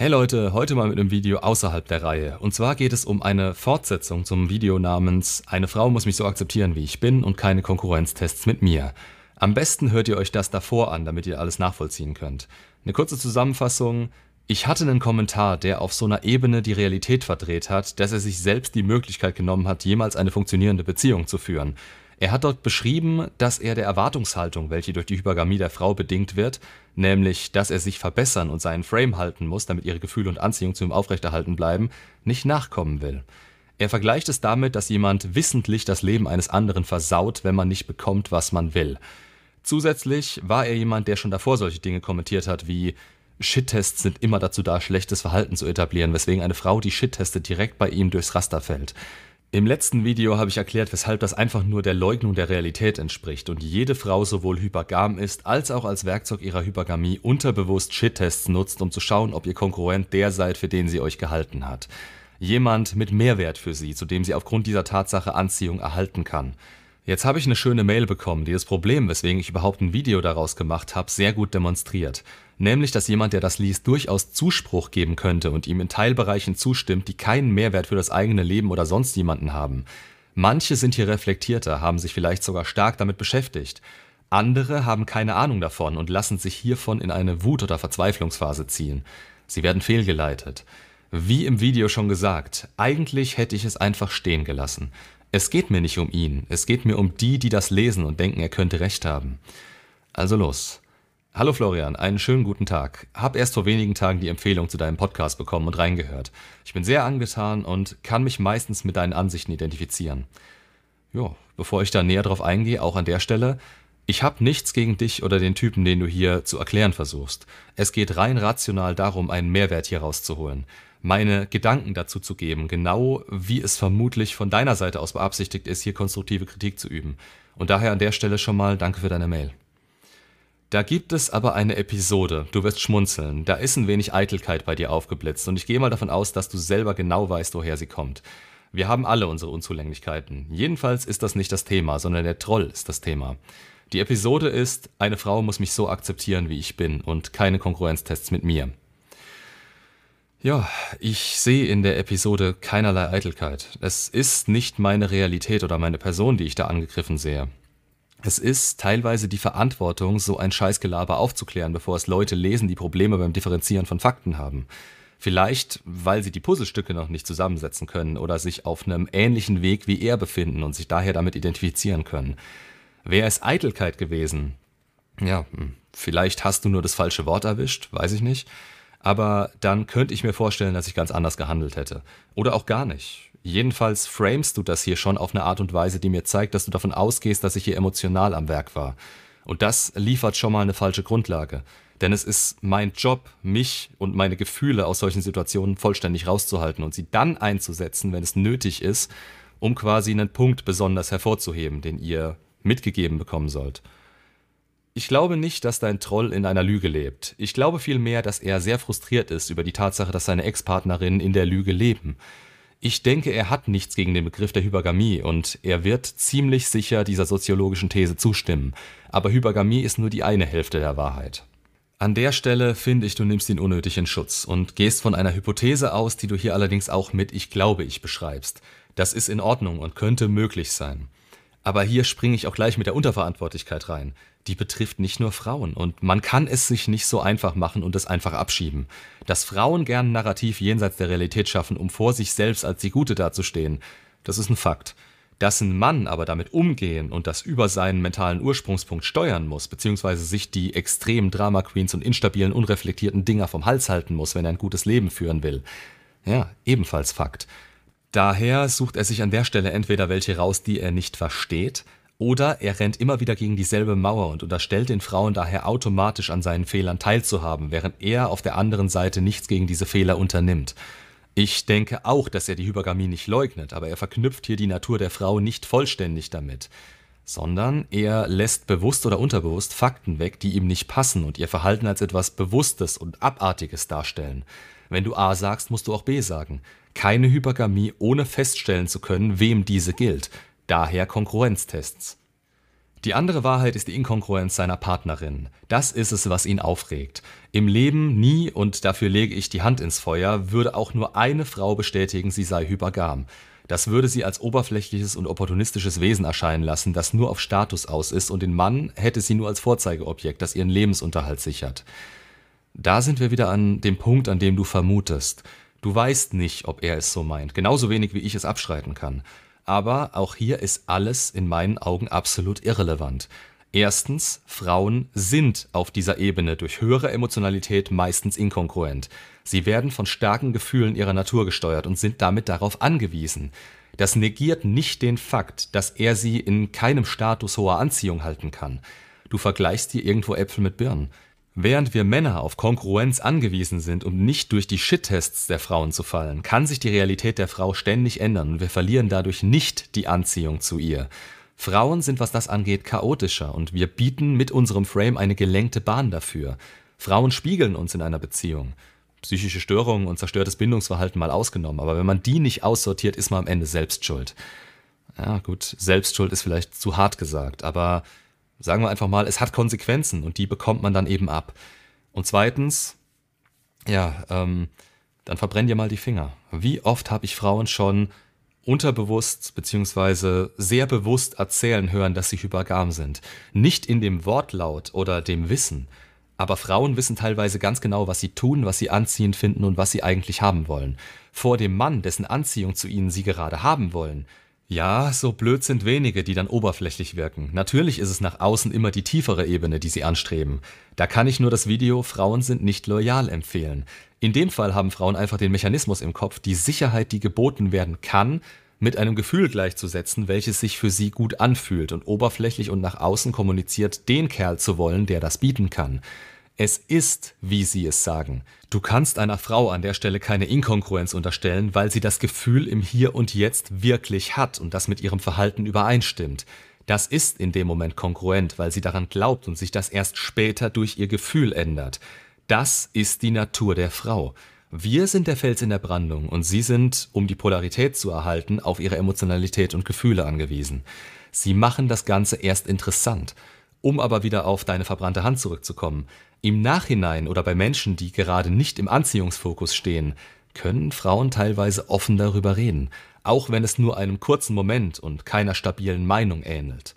Hey Leute, heute mal mit einem Video außerhalb der Reihe. Und zwar geht es um eine Fortsetzung zum Video namens Eine Frau muss mich so akzeptieren, wie ich bin und keine Konkurrenztests mit mir. Am besten hört ihr euch das davor an, damit ihr alles nachvollziehen könnt. Eine kurze Zusammenfassung. Ich hatte einen Kommentar, der auf so einer Ebene die Realität verdreht hat, dass er sich selbst die Möglichkeit genommen hat, jemals eine funktionierende Beziehung zu führen. Er hat dort beschrieben, dass er der Erwartungshaltung, welche durch die Hypergamie der Frau bedingt wird, nämlich dass er sich verbessern und seinen Frame halten muss, damit ihre Gefühle und Anziehung zu ihm aufrechterhalten bleiben, nicht nachkommen will. Er vergleicht es damit, dass jemand wissentlich das Leben eines anderen versaut, wenn man nicht bekommt, was man will. Zusätzlich war er jemand, der schon davor solche Dinge kommentiert hat wie Shit-Tests sind immer dazu da, schlechtes Verhalten zu etablieren, weswegen eine Frau, die Shit testet, direkt bei ihm durchs Raster fällt. Im letzten Video habe ich erklärt, weshalb das einfach nur der Leugnung der Realität entspricht und jede Frau sowohl hypergam ist, als auch als Werkzeug ihrer Hypergamie unterbewusst Shit-Tests nutzt, um zu schauen, ob ihr Konkurrent der seid, für den sie euch gehalten hat. Jemand mit Mehrwert für sie, zu dem sie aufgrund dieser Tatsache Anziehung erhalten kann. Jetzt habe ich eine schöne Mail bekommen, die das Problem, weswegen ich überhaupt ein Video daraus gemacht habe, sehr gut demonstriert. Nämlich, dass jemand, der das liest, durchaus Zuspruch geben könnte und ihm in Teilbereichen zustimmt, die keinen Mehrwert für das eigene Leben oder sonst jemanden haben. Manche sind hier reflektierter, haben sich vielleicht sogar stark damit beschäftigt. Andere haben keine Ahnung davon und lassen sich hiervon in eine Wut- oder Verzweiflungsphase ziehen. Sie werden fehlgeleitet. Wie im Video schon gesagt, eigentlich hätte ich es einfach stehen gelassen. Es geht mir nicht um ihn, es geht mir um die, die das lesen und denken, er könnte recht haben. Also los. Hallo Florian, einen schönen guten Tag. Hab erst vor wenigen Tagen die Empfehlung zu deinem Podcast bekommen und reingehört. Ich bin sehr angetan und kann mich meistens mit deinen Ansichten identifizieren. Jo, bevor ich da näher drauf eingehe, auch an der Stelle, ich habe nichts gegen dich oder den Typen, den du hier zu erklären versuchst. Es geht rein rational darum, einen Mehrwert hier rauszuholen meine Gedanken dazu zu geben, genau wie es vermutlich von deiner Seite aus beabsichtigt ist, hier konstruktive Kritik zu üben. Und daher an der Stelle schon mal danke für deine Mail. Da gibt es aber eine Episode, du wirst schmunzeln, da ist ein wenig Eitelkeit bei dir aufgeblitzt und ich gehe mal davon aus, dass du selber genau weißt, woher sie kommt. Wir haben alle unsere Unzulänglichkeiten. Jedenfalls ist das nicht das Thema, sondern der Troll ist das Thema. Die Episode ist, eine Frau muss mich so akzeptieren, wie ich bin und keine Konkurrenztests mit mir. Ja, ich sehe in der Episode keinerlei Eitelkeit. Es ist nicht meine Realität oder meine Person, die ich da angegriffen sehe. Es ist teilweise die Verantwortung, so ein Scheißgelaber aufzuklären, bevor es Leute lesen, die Probleme beim Differenzieren von Fakten haben. Vielleicht, weil sie die Puzzlestücke noch nicht zusammensetzen können oder sich auf einem ähnlichen Weg wie er befinden und sich daher damit identifizieren können. Wäre es Eitelkeit gewesen? Ja, hm, vielleicht hast du nur das falsche Wort erwischt, weiß ich nicht aber dann könnte ich mir vorstellen, dass ich ganz anders gehandelt hätte. Oder auch gar nicht. Jedenfalls framest du das hier schon auf eine Art und Weise, die mir zeigt, dass du davon ausgehst, dass ich hier emotional am Werk war. Und das liefert schon mal eine falsche Grundlage. Denn es ist mein Job, mich und meine Gefühle aus solchen Situationen vollständig rauszuhalten und sie dann einzusetzen, wenn es nötig ist, um quasi einen Punkt besonders hervorzuheben, den ihr mitgegeben bekommen sollt. Ich glaube nicht, dass dein Troll in einer Lüge lebt. Ich glaube vielmehr, dass er sehr frustriert ist über die Tatsache, dass seine Ex-Partnerinnen in der Lüge leben. Ich denke, er hat nichts gegen den Begriff der Hypergamie und er wird ziemlich sicher dieser soziologischen These zustimmen. Aber Hypergamie ist nur die eine Hälfte der Wahrheit. An der Stelle finde ich, du nimmst ihn unnötig in Schutz und gehst von einer Hypothese aus, die du hier allerdings auch mit Ich glaube ich beschreibst. Das ist in Ordnung und könnte möglich sein. Aber hier springe ich auch gleich mit der Unterverantwortlichkeit rein. Die betrifft nicht nur Frauen und man kann es sich nicht so einfach machen und es einfach abschieben. Dass Frauen gern Narrativ jenseits der Realität schaffen, um vor sich selbst als die Gute dazustehen, das ist ein Fakt. Dass ein Mann aber damit umgehen und das über seinen mentalen Ursprungspunkt steuern muss, beziehungsweise sich die extremen Drama Queens und instabilen, unreflektierten Dinger vom Hals halten muss, wenn er ein gutes Leben führen will, ja, ebenfalls Fakt. Daher sucht er sich an der Stelle entweder welche raus, die er nicht versteht, oder er rennt immer wieder gegen dieselbe Mauer und unterstellt den Frauen daher automatisch an seinen Fehlern teilzuhaben, während er auf der anderen Seite nichts gegen diese Fehler unternimmt. Ich denke auch, dass er die Hypergamie nicht leugnet, aber er verknüpft hier die Natur der Frau nicht vollständig damit, sondern er lässt bewusst oder unterbewusst Fakten weg, die ihm nicht passen und ihr Verhalten als etwas Bewusstes und Abartiges darstellen. Wenn du A sagst, musst du auch B sagen. Keine Hypergamie, ohne feststellen zu können, wem diese gilt. Daher Konkurrenztests. Die andere Wahrheit ist die Inkongruenz seiner Partnerin. Das ist es, was ihn aufregt. Im Leben nie, und dafür lege ich die Hand ins Feuer, würde auch nur eine Frau bestätigen, sie sei hypergam. Das würde sie als oberflächliches und opportunistisches Wesen erscheinen lassen, das nur auf Status aus ist, und den Mann hätte sie nur als Vorzeigeobjekt, das ihren Lebensunterhalt sichert. Da sind wir wieder an dem Punkt, an dem du vermutest. Du weißt nicht, ob er es so meint, genauso wenig wie ich es abschreiten kann. Aber auch hier ist alles in meinen Augen absolut irrelevant. Erstens, Frauen sind auf dieser Ebene durch höhere Emotionalität meistens inkongruent. Sie werden von starken Gefühlen ihrer Natur gesteuert und sind damit darauf angewiesen. Das negiert nicht den Fakt, dass er sie in keinem Status hoher Anziehung halten kann. Du vergleichst dir irgendwo Äpfel mit Birnen. Während wir Männer auf Kongruenz angewiesen sind, um nicht durch die Shit-Tests der Frauen zu fallen, kann sich die Realität der Frau ständig ändern und wir verlieren dadurch nicht die Anziehung zu ihr. Frauen sind, was das angeht, chaotischer und wir bieten mit unserem Frame eine gelenkte Bahn dafür. Frauen spiegeln uns in einer Beziehung. Psychische Störungen und zerstörtes Bindungsverhalten mal ausgenommen, aber wenn man die nicht aussortiert, ist man am Ende selbst schuld. Ja, gut, Selbstschuld ist vielleicht zu hart gesagt, aber sagen wir einfach mal, es hat Konsequenzen und die bekommt man dann eben ab. Und zweitens, ja, ähm, dann verbrenn dir mal die Finger. Wie oft habe ich Frauen schon unterbewusst beziehungsweise sehr bewusst erzählen hören, dass sie hypergam sind. Nicht in dem Wortlaut oder dem Wissen, aber Frauen wissen teilweise ganz genau, was sie tun, was sie anziehend finden und was sie eigentlich haben wollen. Vor dem Mann, dessen Anziehung zu ihnen sie gerade haben wollen, ja, so blöd sind wenige, die dann oberflächlich wirken. Natürlich ist es nach außen immer die tiefere Ebene, die sie anstreben. Da kann ich nur das Video Frauen sind nicht loyal empfehlen. In dem Fall haben Frauen einfach den Mechanismus im Kopf, die Sicherheit, die geboten werden kann, mit einem Gefühl gleichzusetzen, welches sich für sie gut anfühlt und oberflächlich und nach außen kommuniziert, den Kerl zu wollen, der das bieten kann. Es ist, wie sie es sagen. Du kannst einer Frau an der Stelle keine Inkongruenz unterstellen, weil sie das Gefühl im Hier und Jetzt wirklich hat und das mit ihrem Verhalten übereinstimmt. Das ist in dem Moment kongruent, weil sie daran glaubt und sich das erst später durch ihr Gefühl ändert. Das ist die Natur der Frau. Wir sind der Fels in der Brandung und sie sind, um die Polarität zu erhalten, auf ihre Emotionalität und Gefühle angewiesen. Sie machen das Ganze erst interessant. Um aber wieder auf deine verbrannte Hand zurückzukommen, im Nachhinein oder bei Menschen, die gerade nicht im Anziehungsfokus stehen, können Frauen teilweise offen darüber reden, auch wenn es nur einem kurzen Moment und keiner stabilen Meinung ähnelt.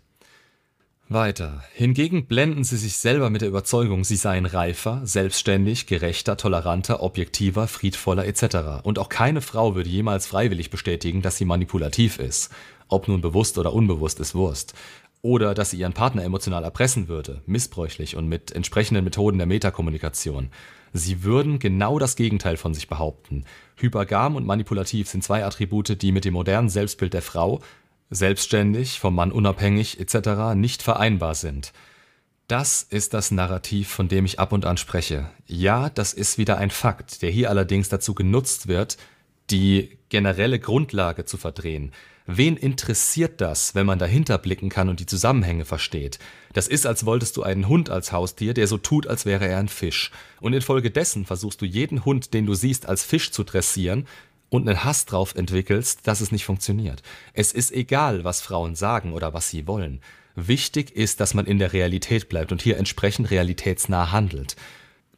Weiter. Hingegen blenden sie sich selber mit der Überzeugung, sie seien reifer, selbstständig, gerechter, toleranter, objektiver, friedvoller etc. Und auch keine Frau würde jemals freiwillig bestätigen, dass sie manipulativ ist. Ob nun bewusst oder unbewusst ist Wurst oder dass sie ihren Partner emotional erpressen würde, missbräuchlich und mit entsprechenden Methoden der Metakommunikation. Sie würden genau das Gegenteil von sich behaupten. Hypergam und manipulativ sind zwei Attribute, die mit dem modernen Selbstbild der Frau, selbstständig, vom Mann unabhängig etc. nicht vereinbar sind. Das ist das Narrativ, von dem ich ab und an spreche. Ja, das ist wieder ein Fakt, der hier allerdings dazu genutzt wird, die generelle Grundlage zu verdrehen. Wen interessiert das, wenn man dahinter blicken kann und die Zusammenhänge versteht? Das ist, als wolltest du einen Hund als Haustier, der so tut, als wäre er ein Fisch. Und infolgedessen versuchst du jeden Hund, den du siehst, als Fisch zu dressieren und einen Hass drauf entwickelst, dass es nicht funktioniert. Es ist egal, was Frauen sagen oder was sie wollen. Wichtig ist, dass man in der Realität bleibt und hier entsprechend realitätsnah handelt.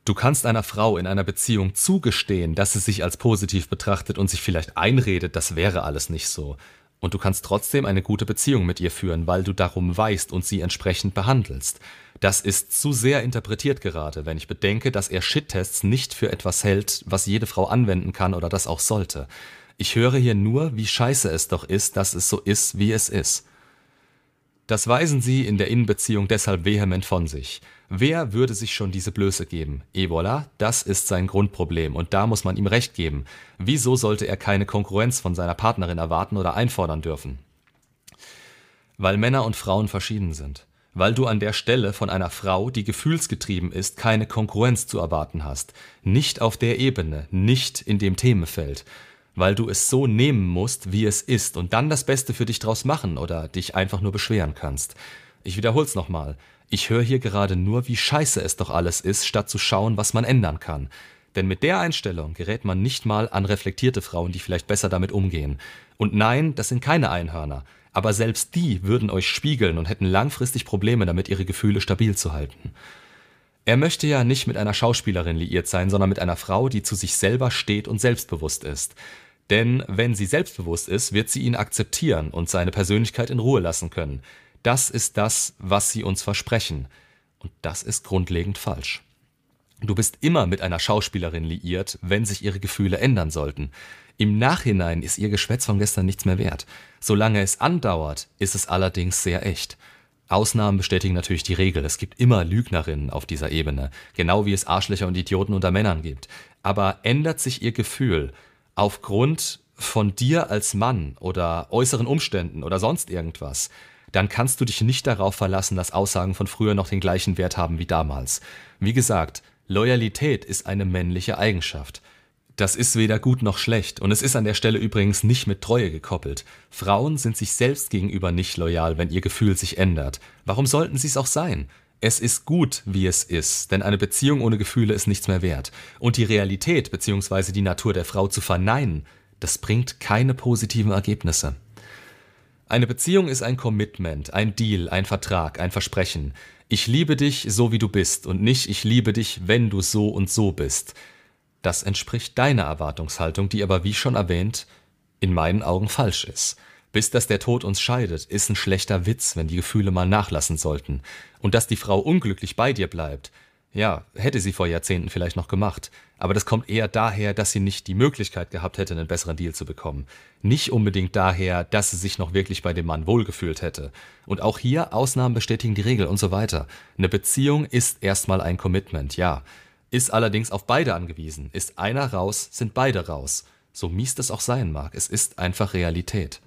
Du kannst einer Frau in einer Beziehung zugestehen, dass sie sich als positiv betrachtet und sich vielleicht einredet, das wäre alles nicht so. Und du kannst trotzdem eine gute Beziehung mit ihr führen, weil du darum weißt und sie entsprechend behandelst. Das ist zu sehr interpretiert gerade, wenn ich bedenke, dass er Shit-Tests nicht für etwas hält, was jede Frau anwenden kann oder das auch sollte. Ich höre hier nur, wie scheiße es doch ist, dass es so ist, wie es ist. Das weisen sie in der Innenbeziehung deshalb vehement von sich. Wer würde sich schon diese Blöße geben? Et voilà, das ist sein Grundproblem und da muss man ihm recht geben. Wieso sollte er keine Konkurrenz von seiner Partnerin erwarten oder einfordern dürfen? Weil Männer und Frauen verschieden sind. Weil du an der Stelle von einer Frau, die gefühlsgetrieben ist, keine Konkurrenz zu erwarten hast. Nicht auf der Ebene, nicht in dem Themenfeld weil du es so nehmen musst, wie es ist und dann das Beste für dich draus machen oder dich einfach nur beschweren kannst. Ich wiederhol's nochmal. Ich höre hier gerade nur, wie scheiße es doch alles ist, statt zu schauen, was man ändern kann. Denn mit der Einstellung gerät man nicht mal an reflektierte Frauen, die vielleicht besser damit umgehen. Und nein, das sind keine Einhörner. aber selbst die würden euch spiegeln und hätten langfristig Probleme damit, ihre Gefühle stabil zu halten. Er möchte ja nicht mit einer Schauspielerin liiert sein, sondern mit einer Frau, die zu sich selber steht und selbstbewusst ist. Denn wenn sie selbstbewusst ist, wird sie ihn akzeptieren und seine Persönlichkeit in Ruhe lassen können. Das ist das, was sie uns versprechen. Und das ist grundlegend falsch. Du bist immer mit einer Schauspielerin liiert, wenn sich ihre Gefühle ändern sollten. Im Nachhinein ist ihr Geschwätz von gestern nichts mehr wert. Solange es andauert, ist es allerdings sehr echt. Ausnahmen bestätigen natürlich die Regel. Es gibt immer Lügnerinnen auf dieser Ebene, genau wie es Arschlöcher und Idioten unter Männern gibt. Aber ändert sich ihr Gefühl aufgrund von dir als Mann oder äußeren Umständen oder sonst irgendwas, dann kannst du dich nicht darauf verlassen, dass Aussagen von früher noch den gleichen Wert haben wie damals. Wie gesagt, Loyalität ist eine männliche Eigenschaft. Das ist weder gut noch schlecht und es ist an der Stelle übrigens nicht mit Treue gekoppelt. Frauen sind sich selbst gegenüber nicht loyal, wenn ihr Gefühl sich ändert. Warum sollten sie es auch sein? Es ist gut, wie es ist, denn eine Beziehung ohne Gefühle ist nichts mehr wert. Und die Realität bzw. die Natur der Frau zu verneinen, das bringt keine positiven Ergebnisse. Eine Beziehung ist ein Commitment, ein Deal, ein Vertrag, ein Versprechen. Ich liebe dich so wie du bist und nicht ich liebe dich, wenn du so und so bist. Das entspricht deiner Erwartungshaltung, die aber, wie schon erwähnt, in meinen Augen falsch ist. Bis dass der Tod uns scheidet, ist ein schlechter Witz, wenn die Gefühle mal nachlassen sollten. Und dass die Frau unglücklich bei dir bleibt, ja, hätte sie vor Jahrzehnten vielleicht noch gemacht. Aber das kommt eher daher, dass sie nicht die Möglichkeit gehabt hätte, einen besseren Deal zu bekommen. Nicht unbedingt daher, dass sie sich noch wirklich bei dem Mann wohlgefühlt hätte. Und auch hier Ausnahmen bestätigen die Regel und so weiter. Eine Beziehung ist erstmal ein Commitment, ja ist allerdings auf beide angewiesen. Ist einer raus, sind beide raus. So mies das auch sein mag, es ist einfach Realität.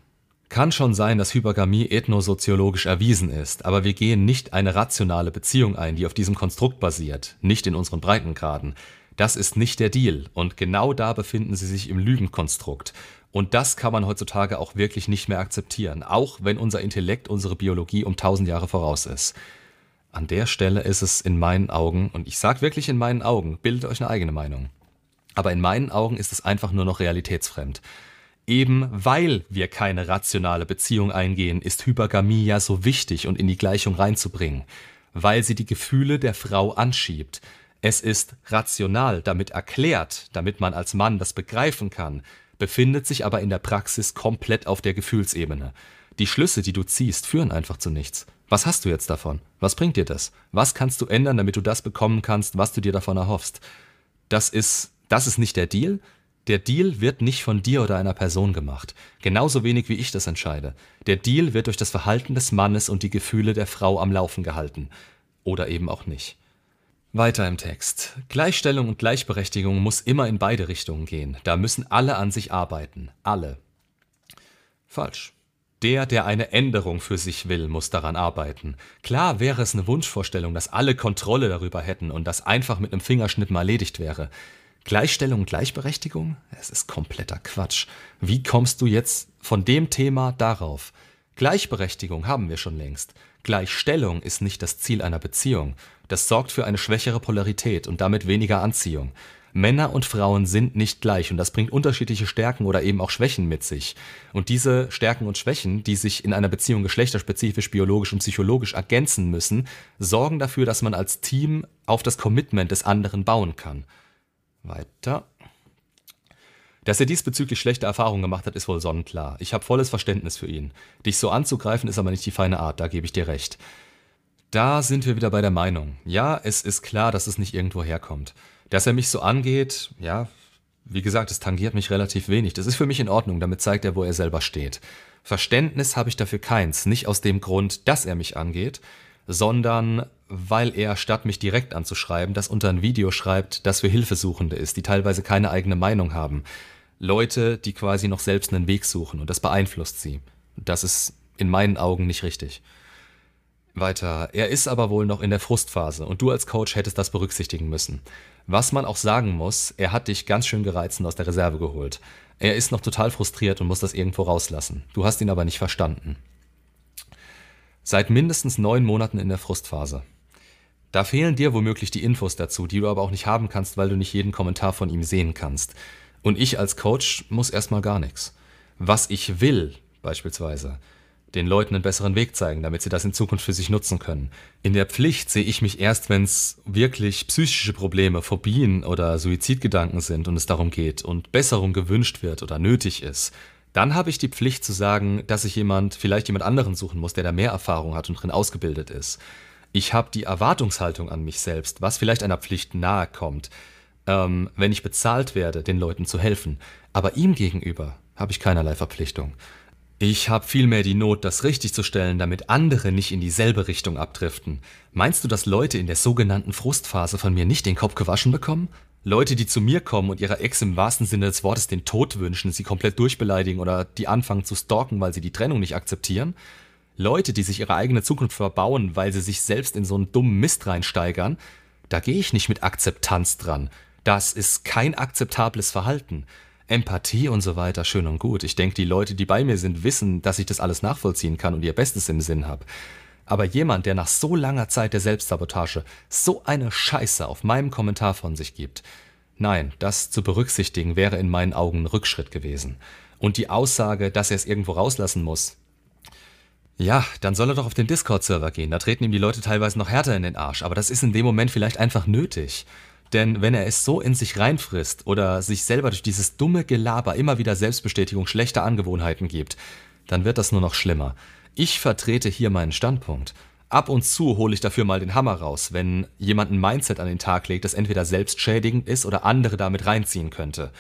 Kann schon sein, dass Hypergamie ethnosoziologisch erwiesen ist, aber wir gehen nicht eine rationale Beziehung ein, die auf diesem Konstrukt basiert, nicht in unseren Breitengraden. Das ist nicht der Deal und genau da befinden sie sich im Lügenkonstrukt. Und das kann man heutzutage auch wirklich nicht mehr akzeptieren, auch wenn unser Intellekt unsere Biologie um tausend Jahre voraus ist. An der Stelle ist es in meinen Augen, und ich sage wirklich in meinen Augen, bildet euch eine eigene Meinung. Aber in meinen Augen ist es einfach nur noch realitätsfremd. Eben weil wir keine rationale Beziehung eingehen, ist Hypergamie ja so wichtig und in die Gleichung reinzubringen, weil sie die Gefühle der Frau anschiebt. Es ist rational, damit erklärt, damit man als Mann das begreifen kann, befindet sich aber in der Praxis komplett auf der Gefühlsebene. Die Schlüsse, die du ziehst, führen einfach zu nichts. Was hast du jetzt davon? Was bringt dir das? Was kannst du ändern, damit du das bekommen kannst, was du dir davon erhoffst? Das ist, das ist nicht der Deal. Der Deal wird nicht von dir oder einer Person gemacht. Genauso wenig wie ich das entscheide. Der Deal wird durch das Verhalten des Mannes und die Gefühle der Frau am Laufen gehalten. Oder eben auch nicht. Weiter im Text. Gleichstellung und Gleichberechtigung muss immer in beide Richtungen gehen. Da müssen alle an sich arbeiten. Alle. Falsch. Der, der eine Änderung für sich will, muss daran arbeiten. Klar wäre es eine Wunschvorstellung, dass alle Kontrolle darüber hätten und das einfach mit einem Fingerschnippen erledigt wäre. Gleichstellung Gleichberechtigung? Es ist kompletter Quatsch. Wie kommst du jetzt von dem Thema darauf? Gleichberechtigung haben wir schon längst. Gleichstellung ist nicht das Ziel einer Beziehung. Das sorgt für eine schwächere Polarität und damit weniger Anziehung. Männer und Frauen sind nicht gleich und das bringt unterschiedliche Stärken oder eben auch Schwächen mit sich. Und diese Stärken und Schwächen, die sich in einer Beziehung geschlechterspezifisch, biologisch und psychologisch ergänzen müssen, sorgen dafür, dass man als Team auf das Commitment des anderen bauen kann. Weiter. Dass er diesbezüglich schlechte Erfahrungen gemacht hat, ist wohl sonnenklar. Ich habe volles Verständnis für ihn. Dich so anzugreifen ist aber nicht die feine Art, da gebe ich dir recht. Da sind wir wieder bei der Meinung. Ja, es ist klar, dass es nicht irgendwo herkommt. Dass er mich so angeht, ja, wie gesagt, es tangiert mich relativ wenig. Das ist für mich in Ordnung, damit zeigt er, wo er selber steht. Verständnis habe ich dafür keins, nicht aus dem Grund, dass er mich angeht, sondern weil er, statt mich direkt anzuschreiben, das unter ein Video schreibt, das für Hilfesuchende ist, die teilweise keine eigene Meinung haben. Leute, die quasi noch selbst einen Weg suchen und das beeinflusst sie. Das ist in meinen Augen nicht richtig. Weiter. Er ist aber wohl noch in der Frustphase und du als Coach hättest das berücksichtigen müssen. Was man auch sagen muss, er hat dich ganz schön gereizt und aus der Reserve geholt. Er ist noch total frustriert und muss das irgendwo rauslassen. Du hast ihn aber nicht verstanden. Seit mindestens neun Monaten in der Frustphase. Da fehlen dir womöglich die Infos dazu, die du aber auch nicht haben kannst, weil du nicht jeden Kommentar von ihm sehen kannst. Und ich als Coach muss erstmal gar nichts. Was ich will, beispielsweise, den Leuten einen besseren Weg zeigen, damit sie das in Zukunft für sich nutzen können. In der Pflicht sehe ich mich erst, wenn es wirklich psychische Probleme, Phobien oder Suizidgedanken sind und es darum geht und Besserung gewünscht wird oder nötig ist. Dann habe ich die Pflicht zu sagen, dass ich jemand, vielleicht jemand anderen suchen muss, der da mehr Erfahrung hat und drin ausgebildet ist. Ich habe die Erwartungshaltung an mich selbst, was vielleicht einer Pflicht nahe kommt, ähm, wenn ich bezahlt werde, den Leuten zu helfen. Aber ihm gegenüber habe ich keinerlei Verpflichtung. Ich habe vielmehr die Not, das richtig zu stellen, damit andere nicht in dieselbe Richtung abdriften. Meinst du, dass Leute in der sogenannten Frustphase von mir nicht den Kopf gewaschen bekommen? Leute, die zu mir kommen und ihrer Ex im wahrsten Sinne des Wortes den Tod wünschen, sie komplett durchbeleidigen oder die anfangen zu stalken, weil sie die Trennung nicht akzeptieren? Leute, die sich ihre eigene Zukunft verbauen, weil sie sich selbst in so einen dummen Mist reinsteigern? Da gehe ich nicht mit Akzeptanz dran. Das ist kein akzeptables Verhalten. Empathie und so weiter, schön und gut. Ich denke, die Leute, die bei mir sind, wissen, dass ich das alles nachvollziehen kann und ihr Bestes im Sinn habe. Aber jemand, der nach so langer Zeit der Selbstsabotage so eine Scheiße auf meinem Kommentar von sich gibt, nein, das zu berücksichtigen wäre in meinen Augen ein Rückschritt gewesen. Und die Aussage, dass er es irgendwo rauslassen muss, ja, dann soll er doch auf den Discord-Server gehen. Da treten ihm die Leute teilweise noch härter in den Arsch. Aber das ist in dem Moment vielleicht einfach nötig. Denn wenn er es so in sich reinfrisst oder sich selber durch dieses dumme Gelaber immer wieder Selbstbestätigung schlechter Angewohnheiten gibt, dann wird das nur noch schlimmer. Ich vertrete hier meinen Standpunkt. Ab und zu hole ich dafür mal den Hammer raus, wenn jemand ein Mindset an den Tag legt, das entweder selbstschädigend ist oder andere damit reinziehen könnte.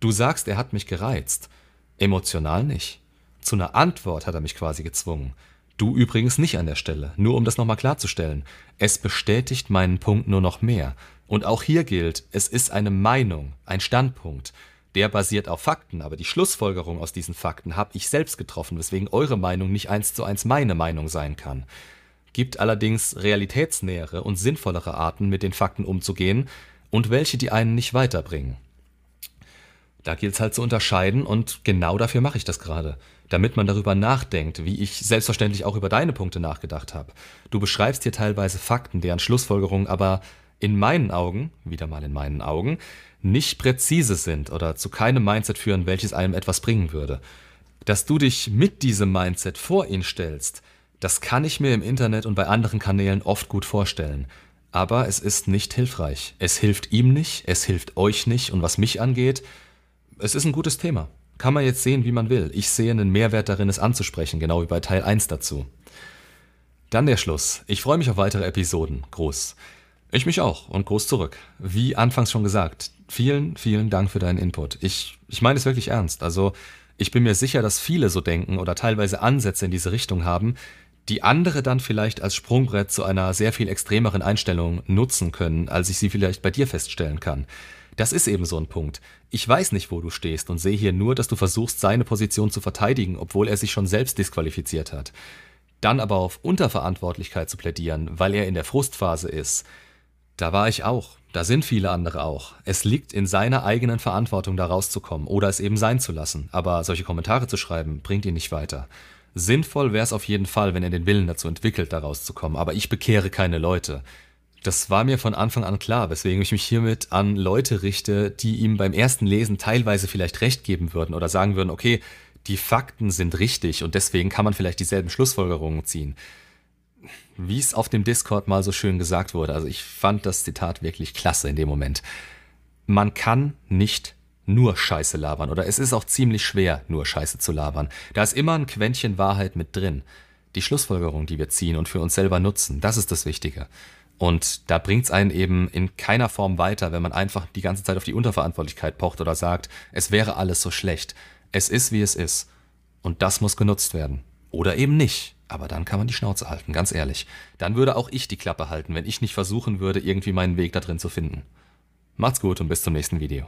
Du sagst, er hat mich gereizt. Emotional nicht. Zu einer Antwort hat er mich quasi gezwungen. Du übrigens nicht an der Stelle, nur um das nochmal klarzustellen. Es bestätigt meinen Punkt nur noch mehr. Und auch hier gilt, es ist eine Meinung, ein Standpunkt. Der basiert auf Fakten, aber die Schlussfolgerung aus diesen Fakten habe ich selbst getroffen, weswegen eure Meinung nicht eins zu eins meine Meinung sein kann. Gibt allerdings realitätsnähere und sinnvollere Arten, mit den Fakten umzugehen und welche die einen nicht weiterbringen. Da gilt es halt zu unterscheiden und genau dafür mache ich das gerade, damit man darüber nachdenkt, wie ich selbstverständlich auch über deine Punkte nachgedacht habe. Du beschreibst hier teilweise Fakten, deren Schlussfolgerungen aber in meinen Augen, wieder mal in meinen Augen, nicht präzise sind oder zu keinem Mindset führen, welches einem etwas bringen würde. Dass du dich mit diesem Mindset vor ihn stellst, das kann ich mir im Internet und bei anderen Kanälen oft gut vorstellen. Aber es ist nicht hilfreich. Es hilft ihm nicht, es hilft euch nicht und was mich angeht, es ist ein gutes Thema. Kann man jetzt sehen, wie man will. Ich sehe einen Mehrwert darin, es anzusprechen, genau wie bei Teil 1 dazu. Dann der Schluss. Ich freue mich auf weitere Episoden. Groß. Ich mich auch und groß zurück. Wie anfangs schon gesagt, vielen, vielen Dank für deinen Input. Ich, ich meine es wirklich ernst. Also, ich bin mir sicher, dass viele so denken oder teilweise Ansätze in diese Richtung haben, die andere dann vielleicht als Sprungbrett zu einer sehr viel extremeren Einstellung nutzen können, als ich sie vielleicht bei dir feststellen kann. Das ist eben so ein Punkt. Ich weiß nicht, wo du stehst und sehe hier nur, dass du versuchst, seine Position zu verteidigen, obwohl er sich schon selbst disqualifiziert hat. Dann aber auf Unterverantwortlichkeit zu plädieren, weil er in der Frustphase ist, da war ich auch. Da sind viele andere auch. Es liegt in seiner eigenen Verantwortung, da rauszukommen oder es eben sein zu lassen. Aber solche Kommentare zu schreiben, bringt ihn nicht weiter. Sinnvoll wäre es auf jeden Fall, wenn er den Willen dazu entwickelt, da rauszukommen. Aber ich bekehre keine Leute. Das war mir von Anfang an klar, weswegen ich mich hiermit an Leute richte, die ihm beim ersten Lesen teilweise vielleicht recht geben würden oder sagen würden, okay, die Fakten sind richtig und deswegen kann man vielleicht dieselben Schlussfolgerungen ziehen wie es auf dem Discord mal so schön gesagt wurde, also ich fand das Zitat wirklich klasse in dem Moment. Man kann nicht nur Scheiße labern oder es ist auch ziemlich schwer, nur Scheiße zu labern. Da ist immer ein Quäntchen Wahrheit mit drin. Die Schlussfolgerung, die wir ziehen und für uns selber nutzen, das ist das Wichtige. Und da bringt es einen eben in keiner Form weiter, wenn man einfach die ganze Zeit auf die Unterverantwortlichkeit pocht oder sagt, es wäre alles so schlecht. Es ist, wie es ist. Und das muss genutzt werden. Oder eben nicht. Aber dann kann man die Schnauze halten, ganz ehrlich. Dann würde auch ich die Klappe halten, wenn ich nicht versuchen würde, irgendwie meinen Weg da drin zu finden. Macht's gut und bis zum nächsten Video.